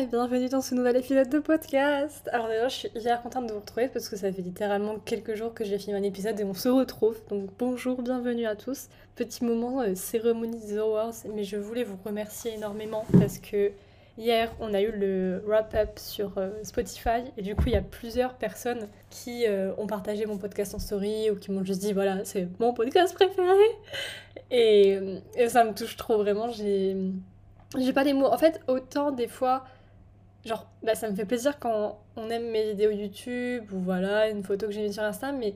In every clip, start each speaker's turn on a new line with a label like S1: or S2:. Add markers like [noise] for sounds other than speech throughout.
S1: et bienvenue dans ce nouvel épisode de podcast. Alors déjà, je suis hyper contente de vous retrouver parce que ça fait littéralement quelques jours que j'ai filmé un épisode et on se retrouve. Donc bonjour, bienvenue à tous. Petit moment euh, cérémonie des awards, mais je voulais vous remercier énormément parce que hier on a eu le wrap-up sur euh, Spotify et du coup il y a plusieurs personnes qui euh, ont partagé mon podcast en story ou qui m'ont juste dit voilà c'est mon podcast préféré et, ça me touche trop vraiment. J'ai j'ai pas les mots. En fait, autant des fois, genre, bah, ça me fait plaisir quand on aime mes vidéos YouTube ou voilà, une photo que j'ai mise sur Insta, mais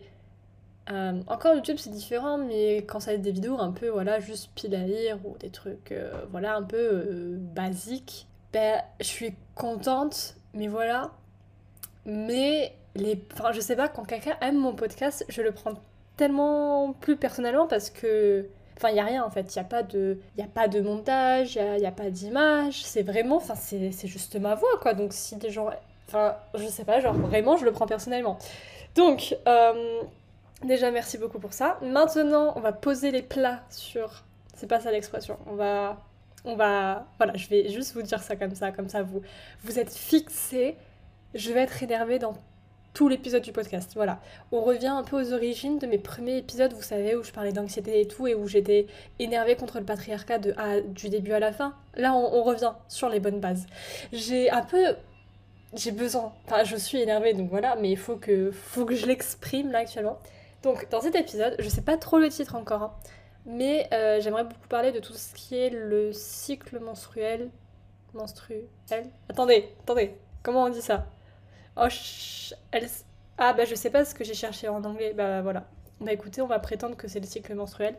S1: euh, encore YouTube c'est différent, mais quand ça va des vidéos un peu, voilà, juste pile à lire ou des trucs, euh, voilà, un peu euh, basiques, ben, je suis contente, mais voilà. Mais les. Enfin, je sais pas, quand quelqu'un aime mon podcast, je le prends tellement plus personnellement parce que Enfin, il n'y a rien en fait, il n'y a, pas de, a pas de montage, il n'y a, a, pas d'image, c'est vraiment, enfin, c'est juste ma voix quoi. Donc, si des gens. Enfin, je sais pas, genre vraiment, je le prends personnellement. Donc, euh, déjà, merci beaucoup pour ça. Maintenant, on va poser les plats sur. C'est pas ça l'expression. On va. On va. Voilà, je vais juste vous dire ça comme ça, comme ça, vous, vous êtes fixés. Je vais être énervée dans tout l'épisode du podcast. Voilà. On revient un peu aux origines de mes premiers épisodes, vous savez, où je parlais d'anxiété et tout, et où j'étais énervée contre le patriarcat de, du début à la fin. Là, on, revient sur les bonnes bases. J'ai un peu. J'ai besoin. Enfin, je suis énervée, donc voilà, mais il faut que, faut que je l'exprime là actuellement. Donc, dans cet épisode, je sais pas trop le titre encore, hein, mais euh, j'aimerais beaucoup parler de tout ce qui est le cycle menstruel. Menstruel Attendez, attendez, comment on dit ça? Oh, elle... Ah, bah je sais pas ce que j'ai cherché en anglais. Bah voilà. Bah écoutez, on va prétendre que c'est le cycle menstruel,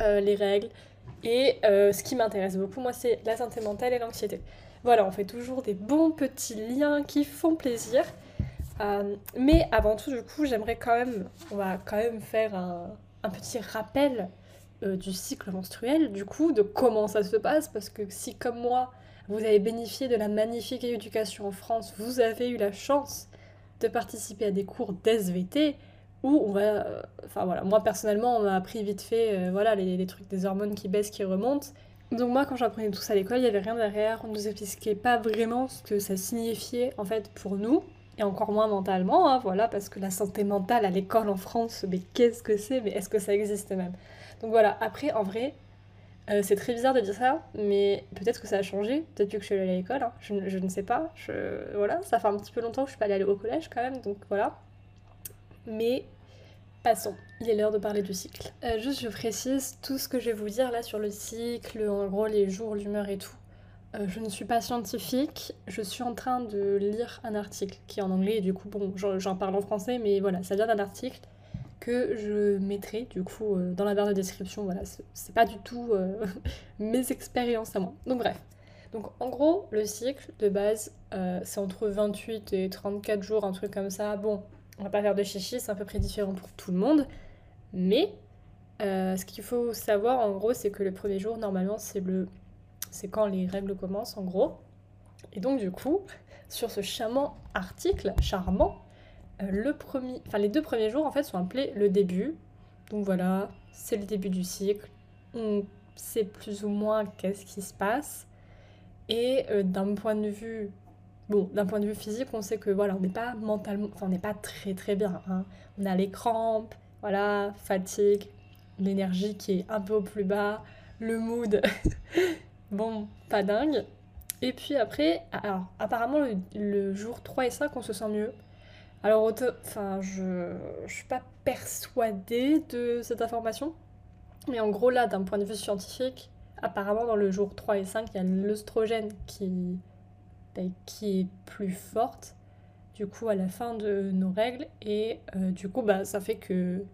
S1: euh, les règles. Et euh, ce qui m'intéresse beaucoup, moi, c'est la santé mentale et l'anxiété. Voilà, on fait toujours des bons petits liens qui font plaisir. Euh, mais avant tout, du coup, j'aimerais quand même, on va quand même faire un, un petit rappel du cycle menstruel, du coup, de comment ça se passe, parce que si comme moi, vous avez bénéficié de la magnifique éducation en France, vous avez eu la chance de participer à des cours d'SVT où on va... Euh, enfin voilà, moi personnellement, on m'a appris vite fait euh, voilà, les, trucs des hormones qui baissent, qui remontent. Donc moi, quand j'apprenais tout ça à l'école, il n'y avait rien derrière, on ne nous expliquait pas vraiment ce que ça signifiait en fait pour nous, et encore moins mentalement, hein, voilà, parce que la santé mentale à l'école en France, mais qu'est-ce que c'est, mais est-ce que ça existe même? Donc voilà, après, en vrai, euh, c'est très bizarre de dire ça, mais peut-être que ça a changé depuis que je suis allée à l'école. Hein. Je, ne sais pas. Voilà, ça fait un petit peu longtemps que je suis pas allée au collège quand même, donc voilà. Mais passons, il est l'heure de parler du cycle. Euh, juste, je précise tout ce que je vais vous dire là sur le cycle, en gros les jours, l'humeur et tout. Euh, je ne suis pas scientifique, je suis en train de lire un article qui est en anglais et du coup, bon, j'en parle en français, mais voilà, ça vient d'un article que je mettrai du coup euh, dans la barre de description. Voilà, c'est pas du tout euh, [laughs] mes expériences à moi. Donc bref. Donc en gros, le cycle de base, euh, c'est entre 28 et 34 jours, un truc comme ça. Bon, on va pas faire de chichi, c'est à peu près différent pour tout le monde. Mais ce qu'il faut savoir en gros, c'est que le premier jour, normalement, c'est le c'est quand les règles commencent en gros. Et donc du coup, sur ce charmant article, charmant, le premier, enfin les deux premiers jours en fait sont appelés le début. Donc voilà, c'est le début du cycle. On sait plus ou moins qu'est-ce qui se passe. Et euh, d'un point de vue, bon, d'un point de vue physique, on sait que voilà, on n'est pas mentalement, enfin on n'est pas très très bien. Hein. On a les crampes, voilà, fatigue, l'énergie qui est un peu au plus bas, le mood, [laughs] bon, pas dingue. Et puis après, alors apparemment le, le jour 3 et 5, on se sent mieux. Alors, enfin, je ne suis pas persuadée de cette information. Mais en gros, là, d'un point de vue scientifique, apparemment, dans le jour 3 et 5, il y a l'œstrogène qui, ben, qui est plus forte, du coup, à la fin de nos règles. Et euh, du coup, bah, ça fait que,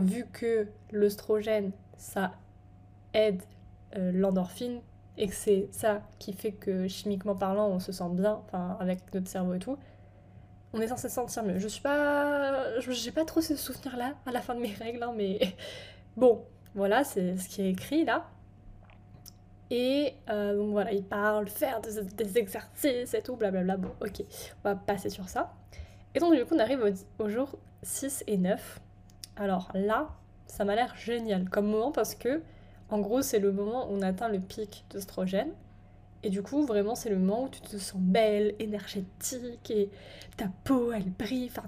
S1: vu que l'œstrogène, ça aide euh, l'endorphine, et que c'est ça qui fait que, chimiquement parlant, on se sent bien, avec notre cerveau et tout, on est censé se sentir mieux. Je suis pas. J'ai pas trop ce souvenir-là à la fin de mes règles, hein, mais [laughs] bon, voilà, c'est ce qui est écrit là. Et euh, donc voilà, il parle, faire des, exercices et tout, blablabla. Bon, ok, on va passer sur ça. Et donc du coup, on arrive au, au jour 6 et 9. Alors là, ça m'a l'air génial comme moment parce que, en gros, c'est le moment où on atteint le pic d'oestrogène. Et du coup, vraiment, c'est le moment où tu te sens belle, énergétique, et ta peau, elle brille, enfin,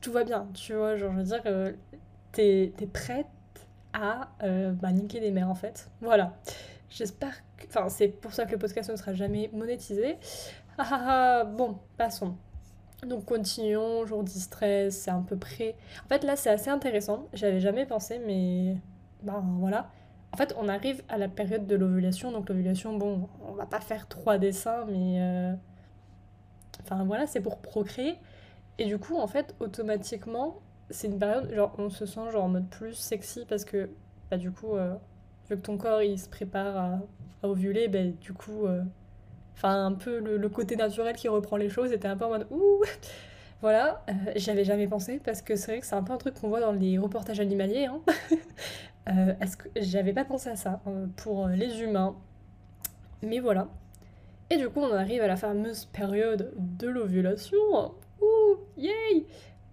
S1: tout va bien, tu vois, genre, je veux dire, euh, t'es es prête à euh, bah, niquer des mères, en fait. Voilà. J'espère que... Enfin, c'est pour ça que le podcast ne sera jamais monétisé. Ah ah ah, bon, passons. Donc continuons, jour 10 stress, c'est à peu près... En fait là c'est assez intéressant, j'avais jamais pensé mais... Ben voilà. En fait on arrive à la période de l'ovulation, donc l'ovulation, bon, on va pas faire trois dessins mais... Euh, enfin voilà, c'est pour procréer. Et du coup en fait automatiquement, c'est une période, genre on se sent genre en mode plus sexy parce que bah du coup, euh, vu que ton corps il se prépare à, ovuler, bah du coup... Euh, Enfin, un peu le, côté naturel qui reprend les choses était un peu en mode ouh [laughs] Voilà, j'avais jamais pensé parce que c'est vrai que c'est un peu un truc qu'on voit dans les reportages animaliers. Hein. [laughs] euh, Est-ce que j'avais pas pensé à ça euh, pour les humains Mais voilà. Et du coup, on arrive à la fameuse période de l'ovulation. Ouh, yay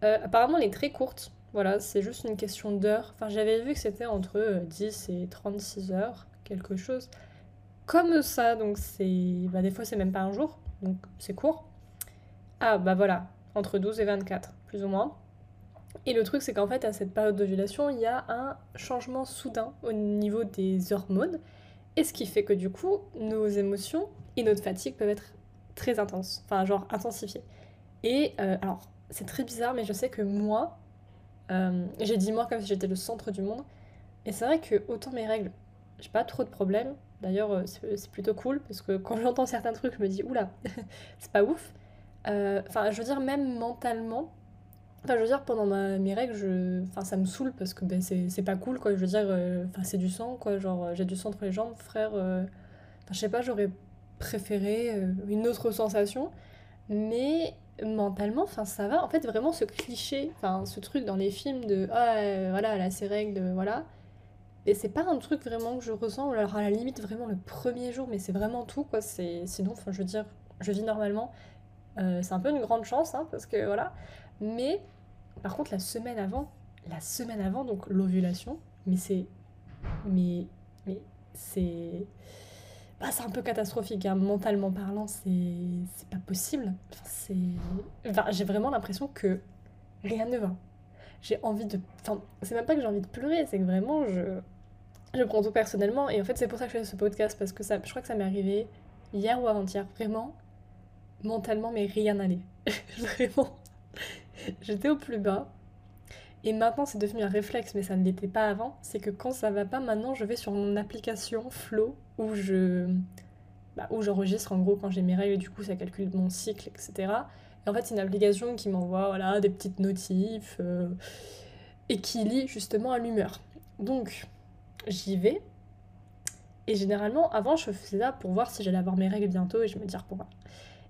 S1: euh, Apparemment, elle est très courte. Voilà, c'est juste une question d'heures. Enfin, j'avais vu que c'était entre 10 et 36 heures, quelque chose comme ça, donc c'est. Bah, des fois, c'est même pas un jour, donc c'est court. Ah, bah voilà, entre 12 et 24, plus ou moins. Et le truc, c'est qu'en fait, à cette période d'ovulation, il y a un changement soudain au niveau des hormones, et ce qui fait que du coup, nos émotions et notre fatigue peuvent être très intenses, enfin, genre intensifiées. Et euh, alors, c'est très bizarre, mais je sais que moi, euh, j'ai dit moi comme si j'étais le centre du monde, et c'est vrai que autant mes règles, j'ai pas trop de problèmes, D'ailleurs, euh, c'est plutôt cool parce que quand [laughs] j'entends certains trucs, je me dis oula, [laughs] c'est pas ouf. Enfin, je veux dire, même mentalement, enfin, je veux dire, pendant mes règles, je... enfin, ça me saoule parce que ben, c'est pas cool, quoi. Je veux dire, euh, c'est du sang, quoi. Genre, j'ai du sang entre les jambes, frère. Enfin, je sais pas, j'aurais préféré une autre sensation. Mais mentalement, enfin, ça va. En fait, vraiment, ce cliché, enfin, ce truc dans les films de ah, voilà, elle a ses règles, voilà et c'est pas un truc vraiment que je ressens, alors à la limite vraiment le premier jour, mais c'est vraiment tout quoi. Sinon, enfin je veux dire, je vis normalement. Euh, c'est un peu une grande chance, hein, parce que voilà. Mais par contre la semaine avant, la semaine avant, donc l'ovulation, mais c'est, mais, mais c'est, bah, c'est un peu catastrophique, hein. mentalement parlant, c'est, c'est pas possible. Enfin, c'est, enfin, j'ai vraiment l'impression que rien ne va. J'ai envie de, enfin, c'est même pas que j'ai envie de pleurer, c'est que vraiment je je prends tout personnellement et en fait c'est pour ça que je fais ce podcast parce que ça, je crois que ça m'est arrivé hier ou avant-hier. Vraiment, mentalement, mais rien n'allait. [laughs] Vraiment. J'étais au plus bas. Et maintenant c'est devenu un réflexe, mais ça ne l'était pas avant. C'est que quand ça va pas, maintenant je vais sur mon application Flow où je. Bah, où j'enregistre en gros quand j'ai mes règles du coup ça calcule mon cycle, etc. Et en fait c'est une application qui m'envoie voilà, des petites notifs euh, et qui lit justement à l'humeur. Donc j'y vais. Et généralement, avant, je faisais ça pour voir si j'allais avoir mes règles bientôt et je me dire pourquoi.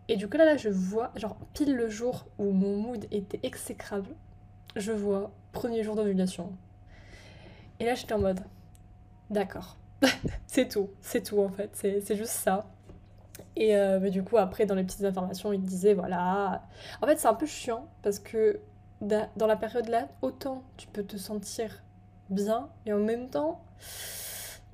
S1: Et du coup, là, là, je vois, genre, pile le jour où mon mood était exécrable, je vois premier jour d'ovulation. Et là, j'étais en mode, d'accord, [laughs] c'est tout, c'est tout en fait, c'est juste ça. Et euh, du coup, après, dans les petites informations, il disait, voilà. En fait, c'est un peu chiant parce que dans la période là, autant tu peux te sentir bien et en même temps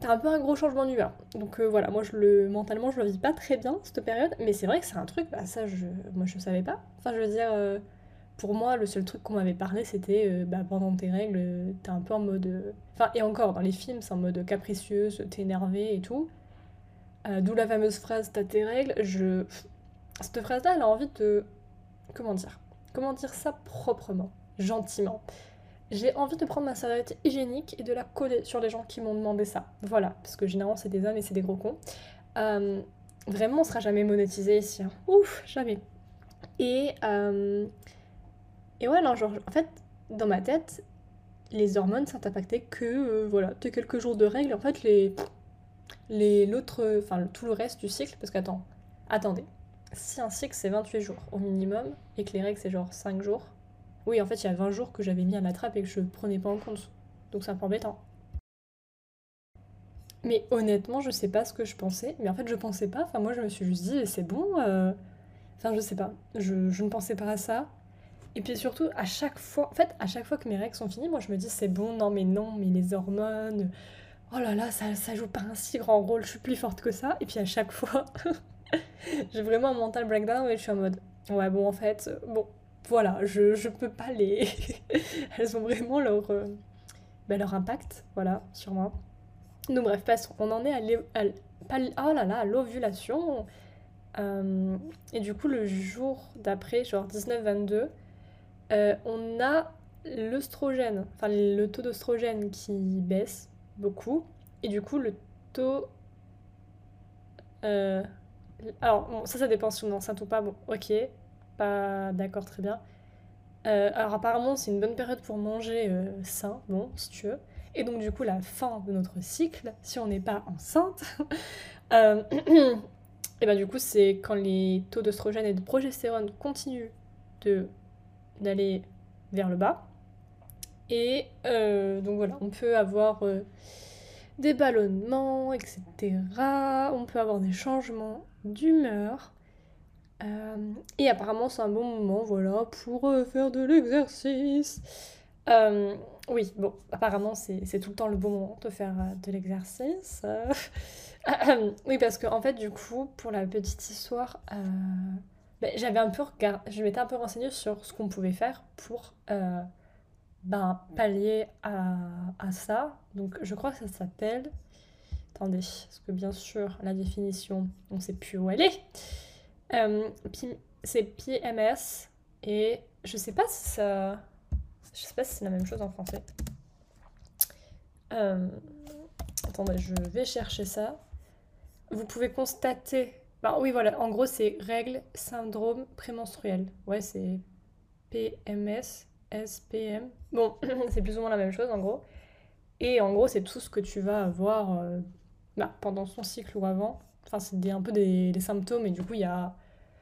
S1: t'as un peu un gros changement d'humeur. Donc euh, voilà, moi je le mentalement je le vis pas très bien cette période, mais c'est vrai que c'est un truc, bah ça je moi je savais pas. Enfin je veux dire euh, pour moi le seul truc qu'on m'avait parlé c'était euh, bah pendant tes règles t'es un peu en mode enfin et encore dans les films c'est en mode capricieuse, t'es énervé et tout. D'où la fameuse phrase t'as tes règles, je cette phrase là elle a envie de comment dire Comment dire ça proprement, gentiment j'ai envie de prendre ma serviette hygiénique et de la coller sur les gens qui m'ont demandé ça. Voilà, parce que généralement c'est des hommes et c'est des gros cons. Euh, vraiment, on sera jamais monétisé ici. Hein. Ouf, jamais. Et, euh, et ouais, non, genre, en fait, dans ma tête, les hormones sont impactées que, euh, voilà, de quelques jours de règles. En fait, les, les, l'autre, enfin, tout le reste du cycle, parce qu'attends, attendez. Si un cycle c'est 28 jours au minimum et que les règles c'est genre 5 jours, oui, en fait, il y a 20 jours que j'avais mis à ma trappe et que je prenais pas en compte. Donc c'est un peu embêtant. Mais honnêtement, je sais pas ce que je pensais. Mais en fait, je pensais pas. Enfin, moi, je me suis juste dit, c'est bon. Euh, enfin, je sais pas. Je, ne pensais pas à ça. Et puis surtout, à chaque fois, en fait, à chaque fois que mes règles sont finies, moi, je me dis, c'est bon, non, mais non, mais les hormones, oh là là, ça, ça joue pas un si grand rôle, je suis plus forte que ça. Et puis à chaque fois, [laughs] j'ai vraiment un mental breakdown et je suis en mode, ouais, bon, en fait, bon, voilà, je, je peux pas les. [laughs] Elles ont vraiment leur, euh, bah, leur impact, voilà, sur moi. Donc, bref, passons. On en est à, oh là là, l'ovulation. Euh, et du coup, le jour d'après, genre 19-22, euh, on a l'œstrogène, enfin le taux d'oestrogène qui baisse beaucoup. Et du coup, le taux. Euh, alors, bon, ça, ça dépend si on est enceinte ou pas. Bon, ok, pas d'accord, très bien. alors, apparemment, c'est une bonne période pour manger sain, bon, si tu veux. Et donc, du coup, la fin de notre cycle, si on n'est pas enceinte, [laughs] [clears throat] Et ben du coup, c'est quand les taux d'oestrogène et de progestérone continuent de d'aller vers le bas. Et euh, donc voilà, on peut avoir euh, des ballonnements, etc. On peut avoir des changements d'humeur. Euh, et apparemment, c'est un bon moment, voilà, pour faire de l'exercice. oui, bon, apparemment, c'est tout le temps le bon moment de faire de l'exercice. [coughs] oui, parce que en fait, du coup, pour la petite histoire, euh, ben, j'avais un peu je m'étais un peu renseignée sur ce qu'on pouvait faire pour euh, ben, pallier à, à, ça. Donc, je crois que ça s'appelle. Attendez, parce que bien sûr, la définition, on ne sait plus où elle est. Euh, c'est PMS et je sais pas si ça. Je sais pas si c'est la même chose en français. Attendez, je vais chercher ça vous pouvez constater. Bah, oui, voilà, en gros, c'est règles, syndrome prémenstruel. Ouais, c'est PMS, SPM. Bon, [laughs] c'est plus ou moins la même chose, en gros. Et en gros, c'est tout ce que tu vas avoir euh, bah, pendant son cycle ou avant. Enfin, c'est un peu des, symptômes, et du coup, il y a...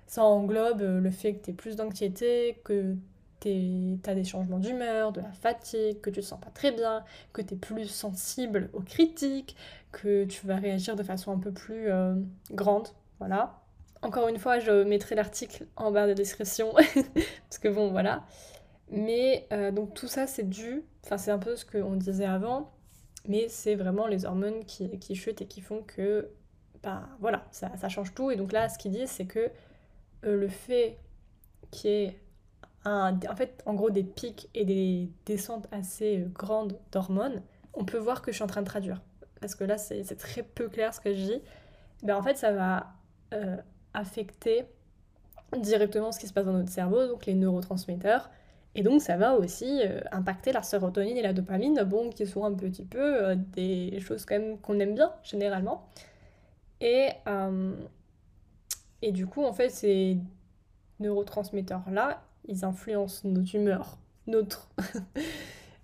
S1: ça englobe euh, le fait que tu aies plus d'anxiété, que tu as des changements d'humeur, de la fatigue, que tu te sens pas très bien, que tu es plus sensible aux critiques, que tu vas réagir de façon un peu plus euh, grande. Voilà. Encore une fois, je mettrai l'article en barre de description, [laughs] parce que bon, voilà. Mais euh, donc tout ça, c'est dû, enfin c'est un peu ce qu'on disait avant, mais c'est vraiment les hormones qui, qui, chutent et qui font que, bah voilà, ça, ça change tout. Et donc là, ce qu'ils disent, c'est que le fait qu'il y ait un, en fait, en gros, des pics et des descentes assez grandes d'hormones, on peut voir que je suis en train de traduire. Parce que là c'est très peu clair ce que je dis, ben en fait ça va euh, affecter directement ce qui se passe dans notre cerveau, donc les neurotransmetteurs, et donc ça va aussi euh, impacter la sérotonine et la dopamine, bon, qui sont un petit peu euh, des choses quand même qu'on aime bien généralement. Et, et du coup, en fait, ces neurotransmetteurs-là, ils influencent notre humeur, notre... [laughs]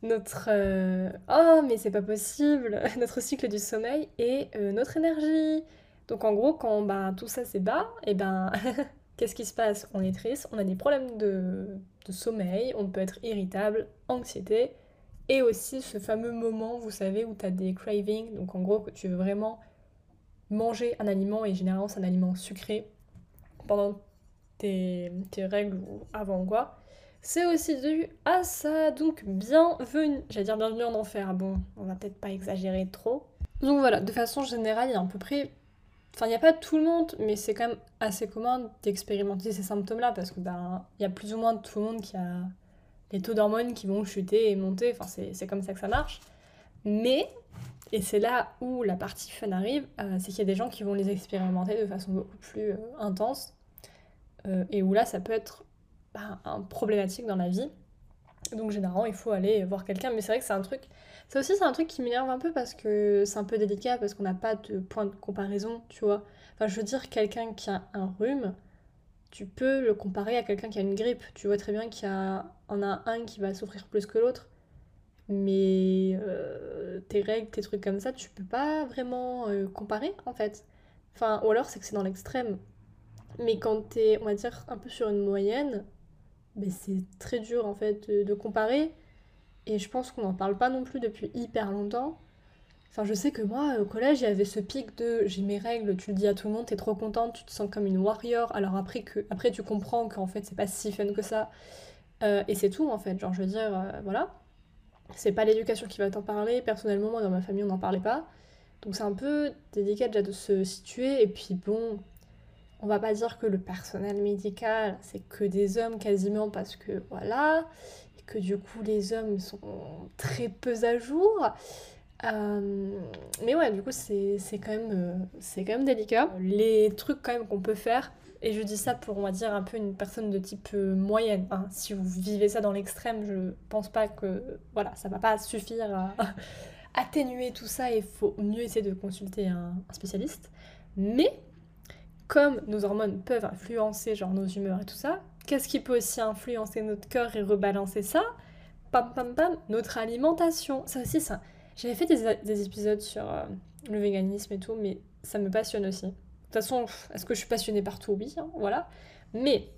S1: notre euh, oh mais c'est pas possible [laughs] notre cycle du sommeil et euh, notre énergie. Donc en gros quand bah, tout ça c'est bas et ben [laughs] qu'est-ce qui se passe? On est triste on a des problèmes de, de, sommeil on peut être irritable anxiété et aussi ce fameux moment vous savez où tu as des cravings. Donc en gros que tu veux vraiment manger un aliment et généralement c'est un aliment sucré pendant tes, règles ou avant quoi c'est aussi dû à ça. Donc bienvenue, j'allais dire bienvenue en enfer, bon, on va peut-être pas exagérer trop. Donc voilà, de façon générale, il y a à peu près... Enfin, il n'y a pas tout le monde, mais c'est quand même assez commun d'expérimenter ces symptômes-là, parce que ben, il y a plus ou moins tout le monde qui a les taux d'hormones qui vont chuter et monter, enfin c'est comme ça que ça marche. Mais, et c'est là où la partie fun arrive, euh, c'est qu'il y a des gens qui vont les expérimenter de façon beaucoup plus euh, intense, et où là ça peut être un problématique dans la vie. Donc généralement, il faut aller voir quelqu'un. Mais c'est vrai que c'est un truc... Ça aussi, c'est un truc qui m'énerve un peu parce que c'est un peu délicat, parce qu'on n'a pas de point de comparaison, tu vois. Enfin, je veux dire, quelqu'un qui a un rhume, tu peux le comparer à quelqu'un qui a une grippe. Tu vois très bien qu'il y en a un qui va souffrir plus que l'autre. Mais euh, tes règles, tes trucs comme ça, tu peux pas vraiment euh, comparer, en fait. Enfin, ou alors c'est que c'est dans l'extrême. Mais quand t'es, on va dire, un peu sur une moyenne, mais c'est très dur en fait de, comparer. Et je pense qu'on n'en parle pas non plus depuis hyper longtemps. Enfin, je sais que moi, au collège, il y avait ce pic de j'ai mes règles, tu le dis à tout le monde, t'es trop contente, tu te sens comme une warrior. Alors après, que, après tu comprends qu'en fait, c'est pas si fun que ça. Euh, et c'est tout en fait. Genre, je veux dire, euh, voilà. C'est pas l'éducation qui va t'en parler. Personnellement, moi, dans ma famille, on n'en parlait pas. Donc c'est un peu délicat déjà de se situer. Et puis bon, on va pas dire que le personnel médical, c'est que des hommes quasiment parce que voilà, et que du coup les hommes sont très peu à jour. Euh, mais ouais, du coup, c'est quand, même, euh, quand même délicat. Les trucs quand même qu'on peut faire, et je dis ça pour, on va dire, un peu une personne de type euh, moyenne. Hein. Si vous vivez ça dans l'extrême, je pense pas que, voilà, ça va pas suffire à [laughs] atténuer tout ça et il faut mieux essayer de consulter un, un spécialiste. Mais, comme nos hormones peuvent influencer, genre, nos humeurs et tout ça, qu'est-ce qui peut aussi influencer notre corps et rebalancer ça? Pam, pam, pam, notre alimentation. Ça aussi, ça j'avais fait des, épisodes sur euh, le véganisme et tout, mais ça me passionne aussi. De toute façon, est-ce que je suis passionnée partout Oui, hein, voilà. Mais,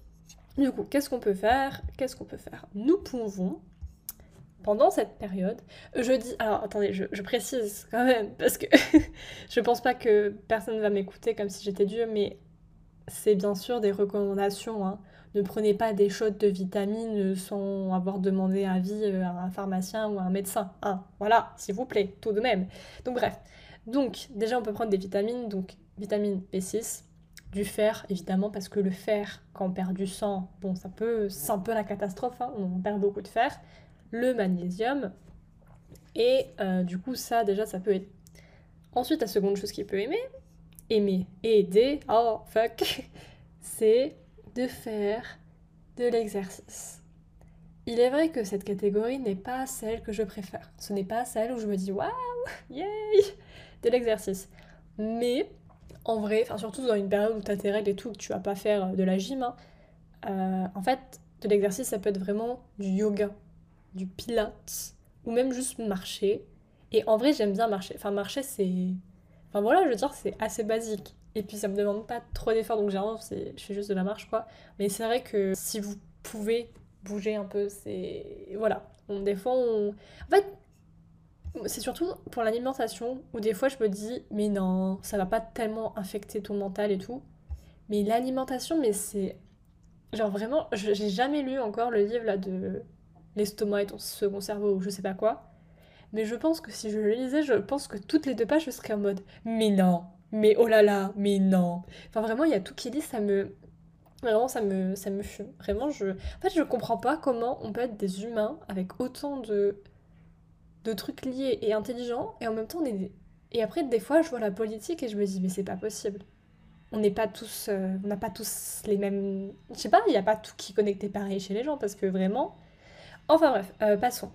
S1: du coup, qu'est-ce qu'on peut faire? Qu'est-ce qu'on peut faire? Nous pouvons, pendant cette période, je dis... Alors, attendez, je, précise quand même, parce que [laughs] je pense pas que personne va m'écouter comme si j'étais Dieu, mais c'est bien sûr des recommandations. Hein. Ne prenez pas des shots de vitamines sans avoir demandé avis euh, à un pharmacien ou à un médecin. Hein. Voilà, s'il vous plaît, tout de même. Donc bref. Donc déjà on peut prendre des vitamines, donc vitamine B6, du fer évidemment parce que le fer quand on perd du sang, bon ça peut, c'est un peu la catastrophe, hein, on perd beaucoup de fer, le magnésium et euh, du coup ça déjà ça peut aider. Ensuite la seconde chose qui peut aimer, aimer, aider, oh fuck, [laughs] c'est de faire de l'exercice. Il est vrai que cette catégorie n'est pas celle que je préfère. Ce n'est pas celle où je me dis waouh, yay, de l'exercice. Mais en vrai, enfin surtout dans une période où tu as règles et tout, que tu vas pas faire de la gym, hein, euh, en fait, de l'exercice, ça peut être vraiment du yoga, du pilates, ou même juste marcher. Et en vrai, j'aime bien marcher. Enfin, marcher, c'est. Enfin voilà, je veux dire, c'est assez basique. Et puis ça me demande pas trop d'efforts, donc généralement je fais juste de la marche quoi. Mais c'est vrai que si vous pouvez bouger un peu, c'est. Voilà. des fois on. En fait, c'est surtout pour l'alimentation où des fois je me dis, mais non, ça va pas tellement infecter ton mental et tout. Mais l'alimentation, mais c'est. Genre vraiment, j'ai jamais lu encore le livre là de l'estomac et ton second cerveau ou je sais pas quoi. Mais je pense que si je le lisais, je pense que toutes les deux pages, je serais en mode, mais non, mais oh là là, mais non. Enfin vraiment, il y a tout qui dit, ça me... Vraiment, ça me, ça me fume. Vraiment, je... En fait, je comprends pas comment on peut être des humains avec autant de, de trucs liés et intelligents, et en même temps, on est... Et après, des fois, je vois la politique et je me dis, mais c'est pas possible. On n'est pas tous... Euh, on n'a pas tous les mêmes... Je sais pas, il n'y a pas tout qui est pareil chez les gens, parce que vraiment... Enfin bref, euh, passons.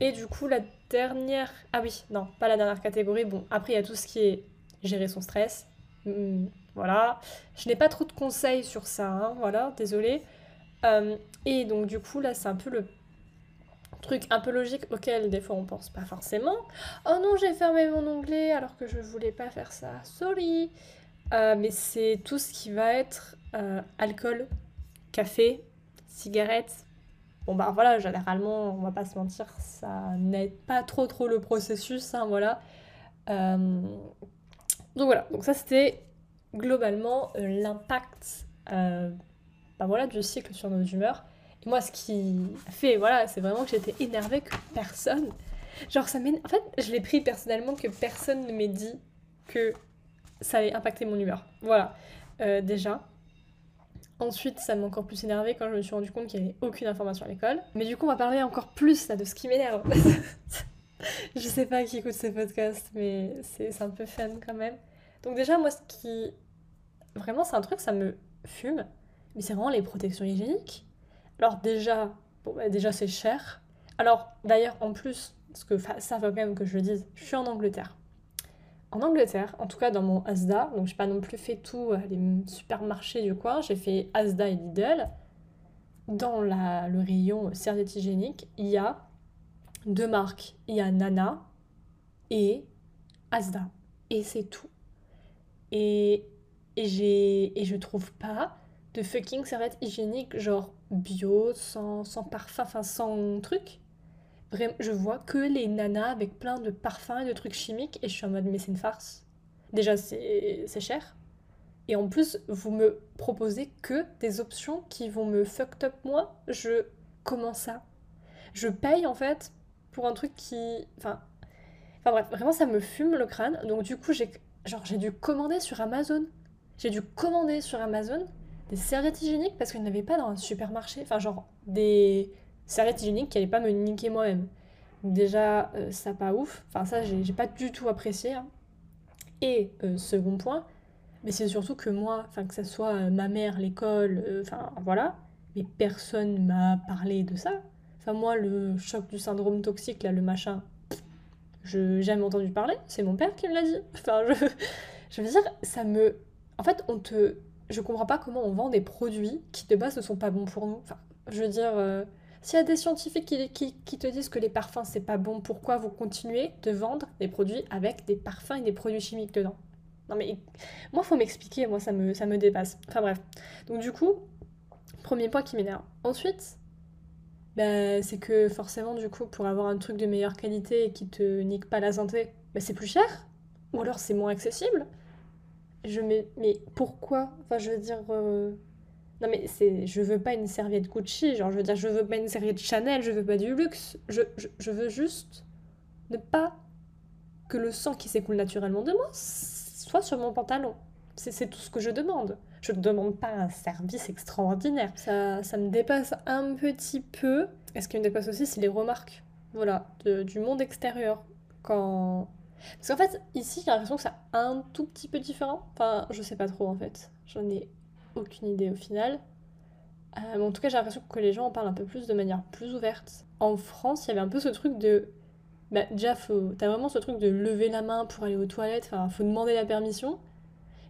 S1: Et du coup, la dernière... Ah oui, non, pas la dernière catégorie. Bon, après, il y a tout ce qui est gérer son stress. Hmm, voilà. Je n'ai pas trop de conseils sur ça, hein, voilà, désolé. Euh, et donc du coup, là, c'est un peu le truc un peu logique auquel des fois on pense pas forcément. Oh non, j'ai fermé mon onglet alors que je voulais pas faire ça. Sorry. Euh, mais c'est tout ce qui va être alcool, café, cigarettes. Bon bah voilà, généralement, on va pas se mentir, ça n'aide pas trop trop le processus, hein, voilà. Donc voilà, donc ça c'était globalement euh, l'impact euh, bah voilà, du cycle sur nos humeurs. Et moi, ce qui fait, voilà, c'est vraiment que j'étais énervée que personne. Genre, ça m'énerve. En fait, je l'ai pris personnellement que personne ne m'ait dit que ça allait impacter mon humeur. Voilà, euh, déjà. Ensuite, ça m'a encore plus énervé quand je me suis rendu compte qu'il n'y avait aucune information à l'école. Mais du coup, on va parler encore plus là, de ce qui m'énerve. [laughs] je sais pas qui écoute ces podcasts, mais c'est un peu fun quand même. Donc déjà, moi, ce qui... Vraiment, c'est un truc, ça me fume. Mais c'est vraiment les protections hygiéniques. Alors déjà, bon, bah, déjà c'est cher. Alors d'ailleurs, en plus, parce que ça va quand même que je le dise, je suis en Angleterre. En Angleterre, en tout cas dans mon Asda, donc j'ai pas non plus fait tous euh, les supermarchés du coin, j'ai fait Asda et Lidl. Dans la, le rayon serviette hygiénique, il y a deux marques. Il y a Nana et Asda. Et c'est tout. Et, et, j'ai, et je trouve pas de fucking serviettes hygiéniques genre bio, sans, sans parfum, enfin sans truc. Je vois que les nanas avec plein de parfums et de trucs chimiques et je suis en mode mais c'est une farce. Déjà c'est, cher. Et en plus, vous me proposez que des options qui vont me fuck up moi. Je. Comment ça? Je paye en fait pour un truc qui. Enfin. Enfin bref, vraiment ça me fume le crâne. Donc du coup, j'ai genre j'ai dû commander sur Amazon. j'ai dû commander sur Amazon des serviettes hygiéniques parce qu'il n'y avait pas dans un supermarché. Enfin, genre des serviettes hygiéniques qui n'allaient pas me niquer moi-même. Déjà, euh, ça pas ouf. Enfin, ça, j'ai pas du tout apprécié. Hein. Et euh, second point, mais c'est surtout que moi, enfin, que ce soit euh, ma mère, l'école, enfin, voilà, mais personne m'a parlé de ça. Enfin, moi, le choc du syndrome toxique, là, le machin, je jamais entendu parler. C'est mon père qui me l'a dit. [laughs] Enfin, je, je veux dire, ça me. En fait, on te. Je comprends pas comment on vend des produits qui de base ne sont pas bons pour nous. Enfin, je veux dire. S'il y a des scientifiques qui, te disent que les parfums c'est pas bon, pourquoi vous continuez de vendre des produits avec des parfums et des produits chimiques dedans? Non mais moi faut m'expliquer, moi ça me, ça me dépasse. Enfin bref. Donc du coup, premier point qui m'énerve. Ensuite, bah, c'est que forcément du coup pour avoir un truc de meilleure qualité et qui te nique pas la santé, bah, c'est plus cher. Ou alors c'est moins accessible. Je mais pourquoi? Enfin je veux dire... Euh, non mais c'est, je veux pas une serviette Gucci, genre je veux dire, je veux pas une serviette Chanel, je veux pas du luxe. Je, je, veux juste ne pas que le sang qui s'écoule naturellement de moi soit sur mon pantalon. C'est, tout ce que je demande. Je ne demande pas un service extraordinaire. Ça, ça me dépasse un petit peu. Et ce qui me dépasse aussi, c'est les remarques. Voilà, du monde extérieur. Quand. Parce qu'en fait, ici, j'ai l'impression que c'est un tout petit peu différent. Enfin, je sais pas trop en fait. J'en ai aucune idée au final. Euh, en tout cas, j'ai l'impression que les gens en parlent un peu plus de manière plus ouverte. En France, il y avait un peu ce truc de. Bah, déjà, t'as vraiment ce truc de lever la main pour aller aux toilettes, enfin, faut demander la permission.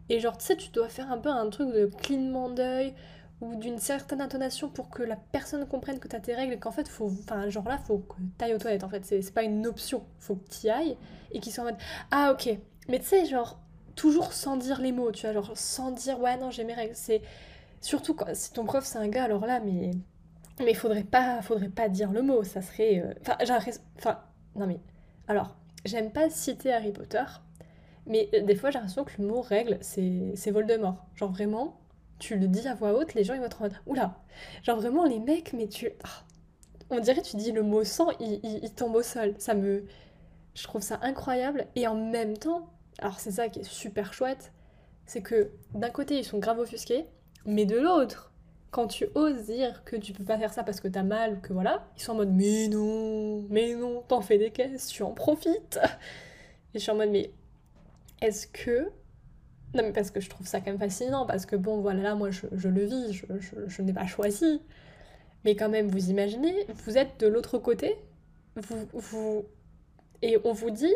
S1: Et genre, tu sais, tu dois faire un peu un truc de clignement d'œil ou d'une certaine intonation pour que la personne comprenne que t'as tes règles et qu'en fait, faut. Enfin, genre là, faut que t'ailles aux toilettes en fait. C'est pas une option, faut que t'y ailles et qu'ils soient en mode Ah, ok. Mais tu sais, genre, toujours sans dire les mots, tu vois, genre sans dire ouais non j'ai mes règles. C'est surtout quand si ton prof c'est un gars alors là mais mais faudrait pas faudrait pas dire le mot, ça serait euh, enfin j'ai enfin non mais alors j'aime pas citer Harry Potter, mais euh, des fois j'ai l'impression que le mot règle c'est c'est Voldemort. Genre vraiment tu le dis à voix haute, les gens ils vont être en mode oula, genre vraiment les mecs mais tu ah, on dirait tu dis le mot sang, il, il, il tombe au sol. Ça me je trouve ça incroyable et en même temps alors c'est ça qui est super chouette, c'est que d'un côté ils sont grave offusqués, mais de l'autre, quand tu oses dire que tu peux pas faire ça parce que t'as mal ou que voilà, ils sont en mode mais non, mais non, t'en fais des caisses, tu en profites. Et je suis en mode mais est-ce que non mais parce que je trouve ça quand même fascinant parce que bon voilà là moi je, le vis, je, je n'ai pas choisi. Mais quand même vous imaginez, vous êtes de l'autre côté, vous, vous et on vous dit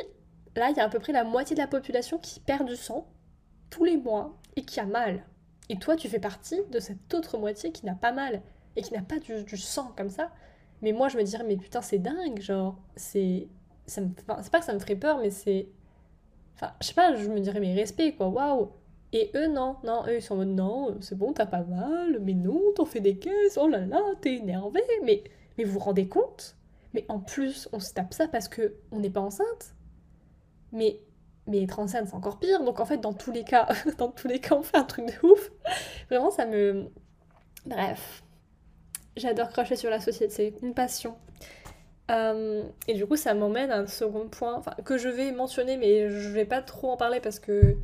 S1: là, il y a à peu près la moitié de la population qui perd du sang tous les mois et qui a mal. Et toi, tu fais partie de cette autre moitié qui n'a pas mal et qui n'a pas du, sang comme ça. Mais moi, je me dirais, mais putain, c'est dingue, genre, c'est. c'est pas que ça me ferait peur, mais c'est. Enfin, je sais pas, je me dirais, mais respect, quoi, waouh! Et eux, non, non, eux, ils sont en mode, non, c'est bon, t'as pas mal, mais non, t'en fais des caisses, oh là là, t'es énervé, mais, vous vous rendez compte? Mais en plus, on se tape ça parce que on n'est pas enceinte. Mais, mais enceinte, c'est encore pire. Donc en fait, dans tous les cas, [laughs] dans tous les cas, on fait un truc de ouf. Vraiment, ça me... Bref. J'adore cracher sur la société, c'est une passion. Euh, et du coup, ça m'emmène à un second point, que je vais mentionner, mais je vais pas trop en parler parce que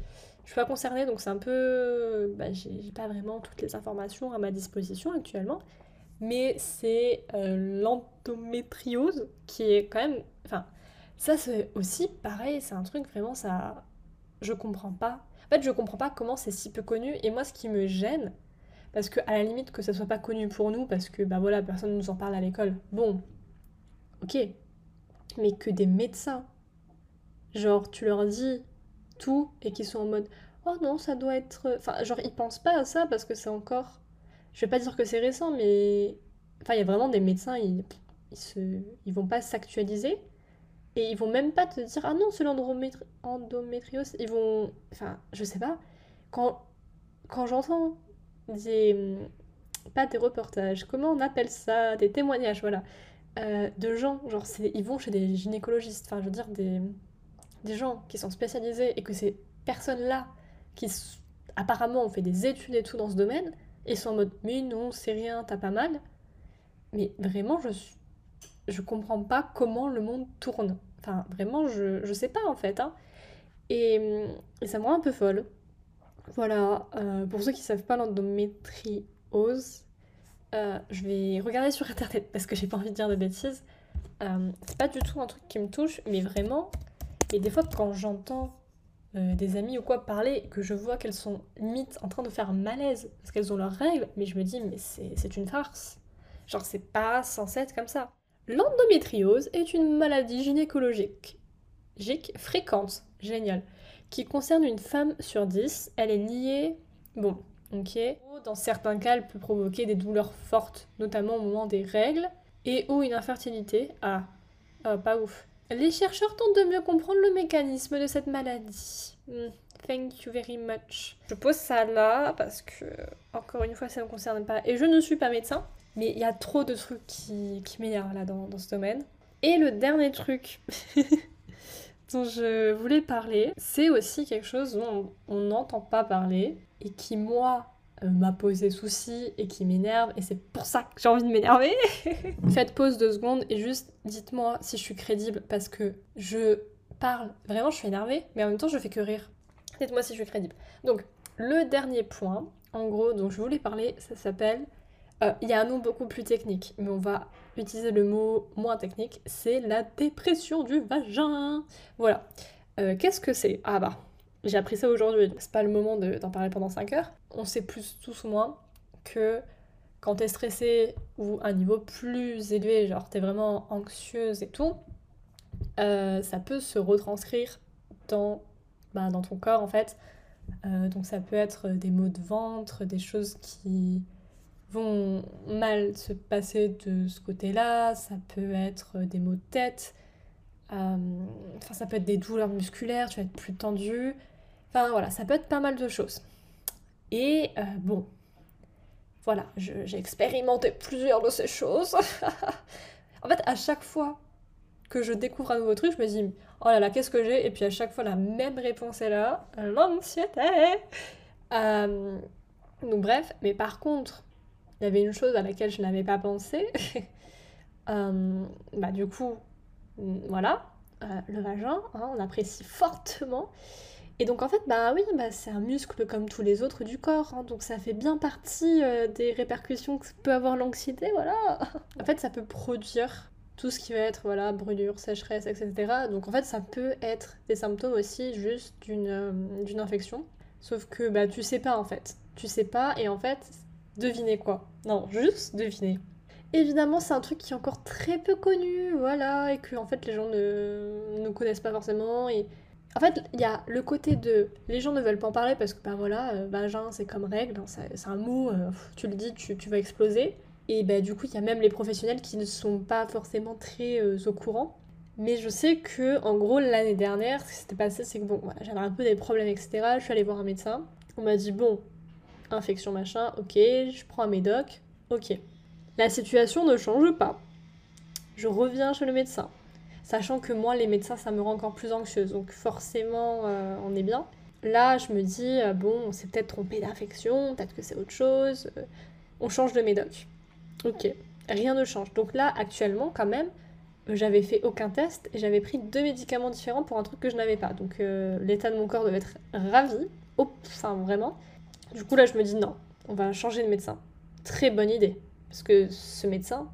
S1: je suis pas concernée, donc c'est un peu... Bah, j'ai pas vraiment toutes les informations à ma disposition actuellement. Mais c'est euh, l'endométriose qui est quand même... Enfin, ça, c'est aussi pareil, c'est un truc vraiment, ça. Je comprends pas. En fait, je comprends pas comment c'est si peu connu. Et moi, ce qui me gêne, parce que à la limite que ça soit pas connu pour nous, parce que bah voilà, personne nous en parle à l'école. Bon, ok. Mais que des médecins, genre, tu leur dis tout et qu'ils sont en mode oh non, ça doit être. Enfin, genre, ils pensent pas à ça parce que c'est encore. Je vais pas dire que c'est récent, mais. Enfin, il y a vraiment des médecins, ils, ils, se... ils vont pas s'actualiser. Et ils vont même pas te dire, ah non, c'est l'endométriose. Ils vont. Enfin, je sais pas. Quand, quand j'entends des. Pas des reportages, comment on appelle ça Des témoignages, voilà. Euh, de gens, genre, ils vont chez des gynécologistes, enfin, je veux dire, des, des gens qui sont spécialisés et que ces personnes-là, qui apparemment ont fait des études et tout dans ce domaine, ils sont en mode, mais non, c'est rien, t'as pas mal. Mais vraiment, je suis je comprends pas comment le monde tourne. Enfin, vraiment, je, je sais pas en fait. Hein. Et, ça me rend un peu folle. Voilà, euh, pour ceux qui savent pas l'endométriose, euh, je vais regarder sur internet parce que j'ai pas envie de dire de bêtises. Euh, c'est pas du tout un truc qui me touche, mais vraiment. Et des fois, quand j'entends euh, des amis ou quoi parler, que je vois qu'elles sont limite en train de faire malaise parce qu'elles ont leurs règles, mais je me dis, mais c'est une farce. Genre, c'est pas censé être comme ça. L'endométriose est une maladie gynécologique gic- fréquente, génial, qui concerne une femme sur 10. Elle est liée, bon, ok, dans certains cas, elle peut provoquer des douleurs fortes, notamment au moment des règles, et ou une infertilité. Ah, ah, pas ouf. Les chercheurs tentent de mieux comprendre le mécanisme de cette maladie. Hmm, Thank you very much. Je pose ça là parce que, encore une fois, ça ne me concerne pas. Et je ne suis pas médecin, mais il y a trop de trucs qui, qui m'énervent là dans, dans ce domaine. Et le dernier truc [laughs] dont je voulais parler, c'est aussi quelque chose dont on n'entend pas parler et qui, moi, euh, m'a posé souci et qui m'énerve et c'est pour ça que j'ai envie de m'énerver. [laughs] Faites pause deux secondes et juste dites-moi si je suis crédible parce que je parle, vraiment je suis énervée, mais en même temps je fais que rire. Dites-moi si je suis crédible. Donc, le dernier point, en gros, dont je voulais parler, ça s'appelle. Euh, Il y a un nom beaucoup plus technique, mais on va utiliser le mot moins technique, c'est la dépression du vagin. Voilà. Euh, Qu'est-ce que c'est? Ah bah, j'ai appris ça aujourd'hui, c'est pas le moment de- d'en parler pendant 5 heures. On sait plus, tous ou moins, que quand t'es stressé ou à un niveau plus élevé, genre t'es vraiment anxieuse et tout, euh, ça peut se retranscrire dans, bah, dans ton corps en fait. Euh, donc ça peut être des maux de ventre, des choses qui vont mal se passer de ce côté-là, ça peut être des maux de tête, euh, enfin ça peut être des douleurs musculaires, tu vas être plus tendu, enfin voilà, ça peut être pas mal de choses. Et euh, bon, voilà, j'ai expérimenté plusieurs de ces choses. [laughs] en fait, à chaque fois que je découvre un nouveau truc, je me dis, oh là là, qu'est-ce que j'ai? Et puis à chaque fois, la même réponse est là, l'anxiété. Euh, donc bref, mais par contre, il y avait une chose à laquelle je n'avais pas pensé. [laughs] Euh, bah du coup, voilà, euh, le vagin, hein, on apprécie fortement. Et donc en fait, bah oui, bah, c'est un muscle comme tous les autres du corps, hein, donc ça fait bien partie euh, des répercussions que peut avoir l'anxiété, voilà. [laughs] En fait, ça peut produire tout ce qui va être, voilà, brûlure, sécheresse, etc. Donc en fait, ça peut être des symptômes aussi juste d'une euh, infection. Sauf que bah tu sais pas en fait. Tu sais pas et en fait, devinez quoi. Non, juste devinez. Évidemment, c'est un truc qui est encore très peu connu, voilà, et que en fait les gens ne, connaissent pas forcément. Et en fait, il y a le côté de les gens ne veulent pas en parler parce que bah voilà, euh, vagin c'est comme règle, hein, c'est un mot, euh, tu le dis, tu, vas exploser. Et bah du coup, il y a même les professionnels qui ne sont pas forcément très euh, au courant. Mais je sais que en gros l'année dernière, ce qui s'était passé, c'est que bon, j'avais un peu des problèmes, etc. Je suis allée voir un médecin. On m'a dit bon, infection machin, ok, je prends un médoc, ok. La situation ne change pas. Je reviens chez le médecin. Sachant que moi, les médecins, ça me rend encore plus anxieuse. Donc forcément, euh, on est bien. Là, je me dis, euh, bon, on s'est peut-être trompé d'infection, peut-être que c'est autre chose. euh, on change de médoc. Ok, rien ne change. Donc là, actuellement, quand même, j'avais fait aucun test et j'avais pris deux médicaments différents pour un truc que je n'avais pas. Donc l'état de mon corps devait être ravi. Oh, enfin, vraiment. Du coup, là, je me dis, non, on va changer de médecin. Très bonne idée. Parce que ce médecin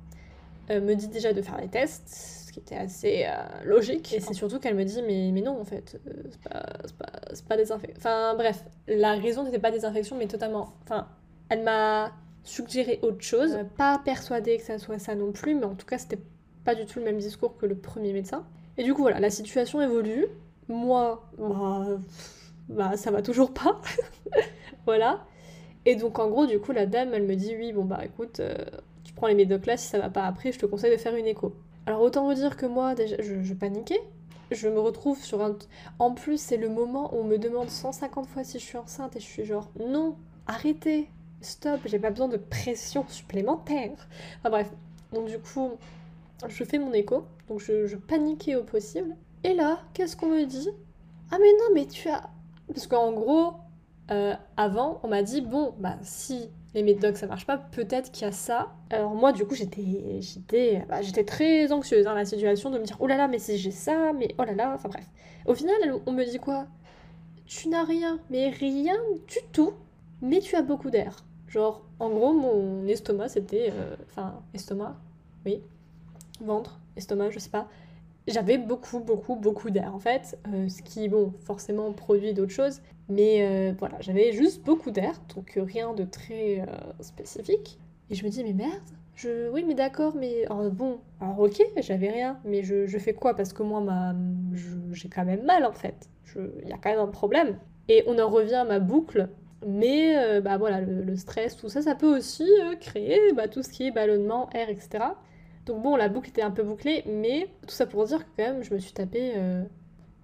S1: euh, me dit déjà de faire les tests, ce qui était assez euh, logique. Et c'est surtout qu'elle me dit, mais, mais non, en fait, euh, c'est pas, pas, pas. Enfin, bref, la raison n'était pas des infections, mais totalement. Enfin, elle m'a suggéré autre chose. Euh, pas persuadée que ça soit ça non plus, mais en tout cas, c'était pas du tout le même discours que le premier médecin. Et du coup, voilà, la situation évolue. Moi, bah, pff, bah ça va toujours pas. [laughs] voilà. Et donc, en gros, du coup, la dame, elle me dit Oui, bon, bah écoute, euh, tu prends les médocs là, si ça va pas après, je te conseille de faire une écho. Alors, autant vous dire que moi, déjà, je, paniquais. Je me retrouve sur un. En plus, c'est le moment où on me demande 150 fois si je suis enceinte et je suis genre Non, arrêtez, stop, j'ai pas besoin de pression supplémentaire. Enfin bref, donc du coup, je fais mon écho, donc je paniquais au possible. Et là, qu'est-ce qu'on me dit? Ah mais non, mais tu as... Parce qu'en gros, euh, avant, on m'a dit, bon, bah si les médocs ça marche pas, peut-être qu'il y a ça. Alors moi, du coup, j'étais j'étais bah, j'étais très anxieuse dans la situation de me dire, oh là là, mais si j'ai ça, mais oh là là, enfin bref. Au final, on me dit quoi? Tu n'as rien, mais rien du tout, mais tu as beaucoup d'air. Genre, en gros, mon estomac, c'était. euh, Enfin, estomac Oui. Ventre, estomac, je sais pas. J'avais beaucoup, beaucoup, beaucoup d'air en fait. euh, ce qui, bon, forcément produit d'autres choses. Mais euh, voilà, j'avais juste beaucoup d'air, donc rien de très euh, spécifique. Et je me dis, mais merde, je... oui, mais d'accord, mais alors, bon, alors ok, j'avais rien, mais je, je fais quoi? Parce que moi, ma... j'ai quand même mal en fait. Il y a quand même un problème. Et on en revient à ma boucle mais bah voilà, le, le stress, tout ça, ça peut aussi créer bah, tout ce qui est ballonnement, air, etc. Donc bon, la boucle était un peu bouclée, mais tout ça pour dire que quand même, je me suis tapé euh,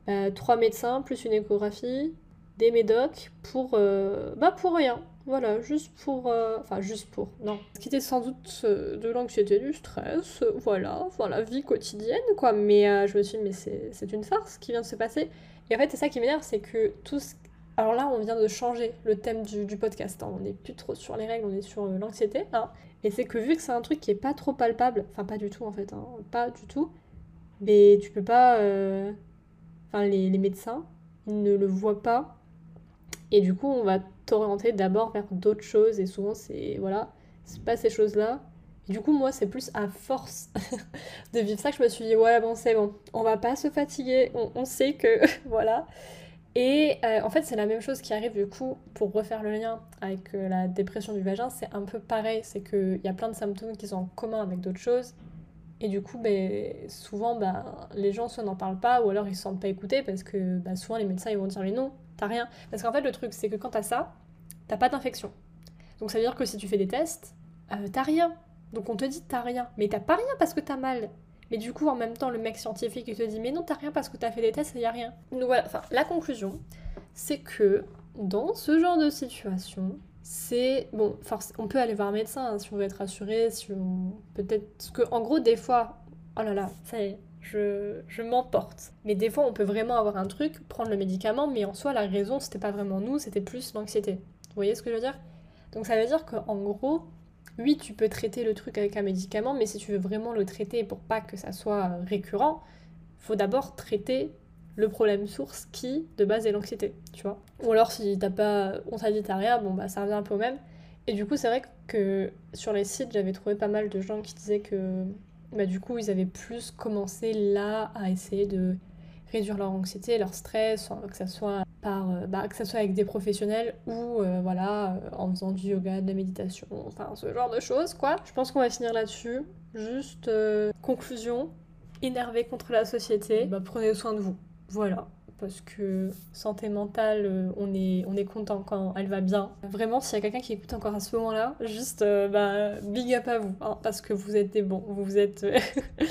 S1: bah, trois médecins, plus une échographie, des médocs, pour, euh, bah, pour rien. Voilà, juste pour... euh, Enfin, juste pour... Non. Ce qui était sans doute euh, de l'anxiété, du stress, euh, voilà, la vie quotidienne, quoi. Mais euh, je me suis dit, mais c'est une farce qui vient de se passer. Et en fait, c'est ça qui m'énerve, c'est que tout ce alors là, on vient de changer le thème du, podcast. hein. On n'est plus trop sur les règles, on est sur euh, l'anxiété. hein. Et c'est que vu que c'est un truc qui est pas trop palpable, enfin pas du tout en fait, hein, pas du tout, mais tu peux pas... euh, Enfin, les, médecins, ils ne le voient pas. Et du coup, on va t'orienter d'abord vers d'autres choses. Et souvent, c'est... Voilà, c'est pas ces choses-là. Et du coup, moi, c'est plus à force [laughs] de vivre ça que je me suis dit, ouais, bon, c'est bon, on va pas se fatiguer, on sait que... [laughs] voilà. Et euh, en fait, c'est la même chose qui arrive du coup pour refaire le lien avec euh, la dépression du vagin. C'est un peu pareil, c'est qu'il y a plein de symptômes qui sont en commun avec d'autres choses. Et du coup, ben, souvent, ben, les gens soit n'en parlent pas ou alors ils se sentent pas écoutés parce que ben, souvent les médecins ils vont dire mais non, t'as rien. Parce qu'en fait, le truc c'est que quand t'as ça, t'as pas d'infection. Donc ça veut dire que si tu fais des tests, euh, t'as rien. Donc on te dit t'as rien. Mais t'as pas rien parce que t'as mal. Mais du coup, en même temps, le mec scientifique, il te dit, mais non, t'as rien parce que t'as fait des tests et y a rien. Donc voilà, enfin, la conclusion, c'est que dans ce genre de situation, c'est... Bon, on peut aller voir un médecin hein, si on veut être rassuré, si on... Peut-être... Parce que, en gros, des fois... Oh là là, ça y est, je, je m'emporte. Mais des fois, on peut vraiment avoir un truc, prendre le médicament, mais en soi, la raison, c'était pas vraiment nous, c'était plus l'anxiété. Vous voyez ce que je veux dire? Donc ça veut dire qu'en gros, oui, tu peux traiter le truc avec un médicament, mais si tu veux vraiment le traiter pour pas que ça soit euh, récurrent, faut d'abord traiter le problème source qui, de base, est l'anxiété, tu vois. Ou alors, si t'as pas, on t'a dit t'as rien, bon bah ça revient un peu au même. Et du coup, c'est vrai que sur les sites, j'avais trouvé pas mal de gens qui disaient que, bah du coup, ils avaient plus commencé là à essayer de réduire leur anxiété, leur stress, que ça soit par, euh, bah, que ça soit avec des professionnels ou euh, voilà, euh, en faisant du yoga, de la méditation, enfin ce genre de choses quoi. Je pense qu'on va finir là-dessus. Juste conclusion, énervé contre la société, bah, prenez soin de vous. Voilà. Parce que santé mentale, on est, on est content quand elle va bien. Vraiment, s'il y a quelqu'un qui écoute encore à ce moment-là, juste bah, big up à vous. hein, parce que vous êtes des bons, vous êtes,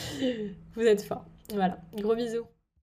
S1: [laughs] vous êtes forts. Voilà, gros bisous.